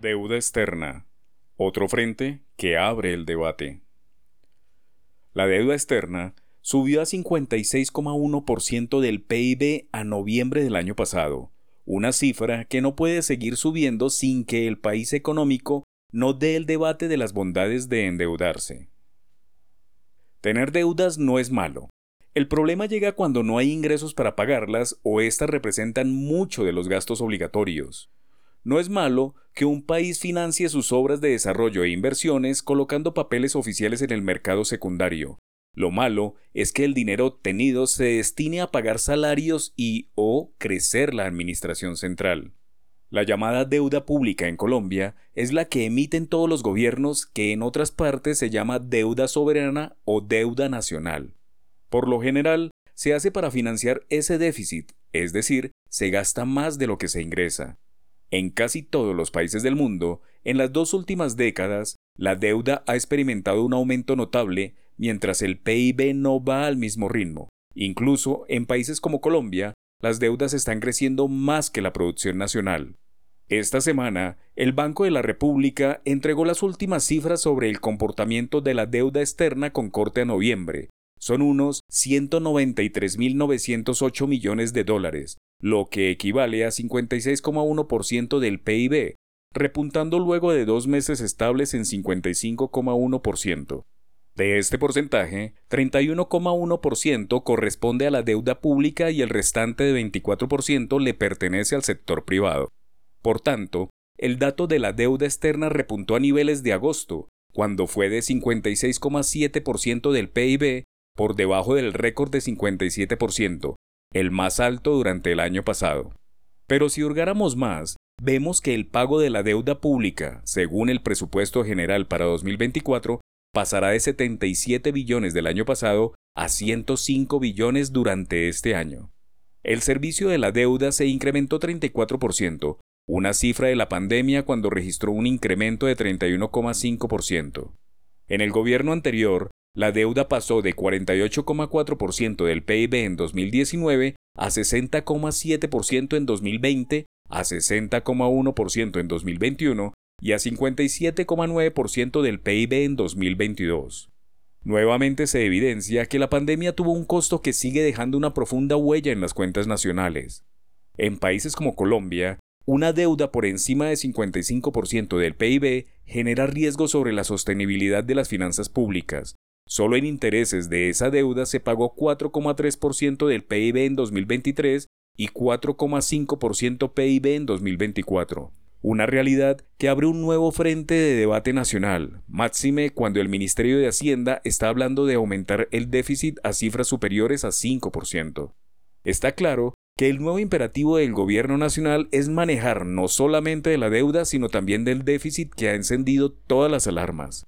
Deuda externa. Otro frente que abre el debate. La deuda externa subió a 56,1% del PIB a noviembre del año pasado, una cifra que no puede seguir subiendo sin que el país económico no dé el debate de las bondades de endeudarse. Tener deudas no es malo. El problema llega cuando no hay ingresos para pagarlas o éstas representan mucho de los gastos obligatorios. No es malo que un país financie sus obras de desarrollo e inversiones colocando papeles oficiales en el mercado secundario. Lo malo es que el dinero obtenido se destine a pagar salarios y o crecer la administración central. La llamada deuda pública en Colombia es la que emiten todos los gobiernos que en otras partes se llama deuda soberana o deuda nacional. Por lo general, se hace para financiar ese déficit, es decir, se gasta más de lo que se ingresa. En casi todos los países del mundo, en las dos últimas décadas, la deuda ha experimentado un aumento notable mientras el PIB no va al mismo ritmo. Incluso en países como Colombia, las deudas están creciendo más que la producción nacional. Esta semana, el Banco de la República entregó las últimas cifras sobre el comportamiento de la deuda externa con corte a noviembre. Son unos 193.908 millones de dólares, lo que equivale a 56,1% del PIB, repuntando luego de dos meses estables en 55,1%. De este porcentaje, 31,1% corresponde a la deuda pública y el restante de 24% le pertenece al sector privado. Por tanto, el dato de la deuda externa repuntó a niveles de agosto, cuando fue de 56,7% del PIB, por debajo del récord de 57%, el más alto durante el año pasado. Pero si hurgáramos más, vemos que el pago de la deuda pública, según el presupuesto general para 2024, pasará de 77 billones del año pasado a 105 billones durante este año. El servicio de la deuda se incrementó 34%, una cifra de la pandemia cuando registró un incremento de 31,5%. En el gobierno anterior, la deuda pasó de 48,4% del PIB en 2019 a 60,7% en 2020, a 60,1% en 2021 y a 57,9% del PIB en 2022. Nuevamente se evidencia que la pandemia tuvo un costo que sigue dejando una profunda huella en las cuentas nacionales. En países como Colombia, una deuda por encima de 55% del PIB genera riesgos sobre la sostenibilidad de las finanzas públicas, Solo en intereses de esa deuda se pagó 4,3% del PIB en 2023 y 4,5% PIB en 2024. Una realidad que abre un nuevo frente de debate nacional, máxime cuando el Ministerio de Hacienda está hablando de aumentar el déficit a cifras superiores a 5%. Está claro que el nuevo imperativo del gobierno nacional es manejar no solamente de la deuda, sino también del déficit que ha encendido todas las alarmas.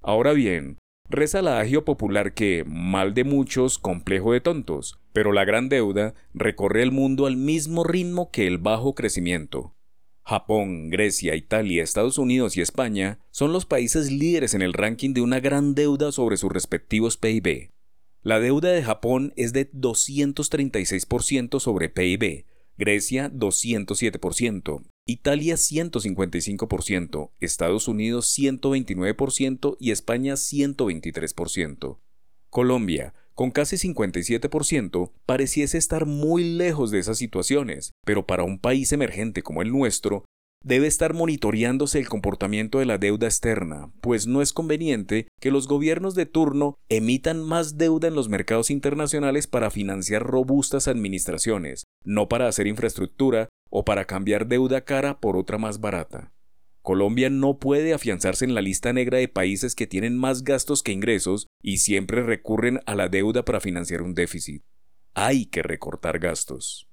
Ahora bien, Reza el adagio popular que, mal de muchos, complejo de tontos, pero la gran deuda recorre el mundo al mismo ritmo que el bajo crecimiento. Japón, Grecia, Italia, Estados Unidos y España son los países líderes en el ranking de una gran deuda sobre sus respectivos PIB. La deuda de Japón es de 236% sobre PIB, Grecia 207%, Italia 155%, Estados Unidos 129% y España 123%. Colombia, con casi 57%, pareciese estar muy lejos de esas situaciones, pero para un país emergente como el nuestro, debe estar monitoreándose el comportamiento de la deuda externa, pues no es conveniente que los gobiernos de turno emitan más deuda en los mercados internacionales para financiar robustas administraciones, no para hacer infraestructura o para cambiar deuda cara por otra más barata. Colombia no puede afianzarse en la lista negra de países que tienen más gastos que ingresos y siempre recurren a la deuda para financiar un déficit. Hay que recortar gastos.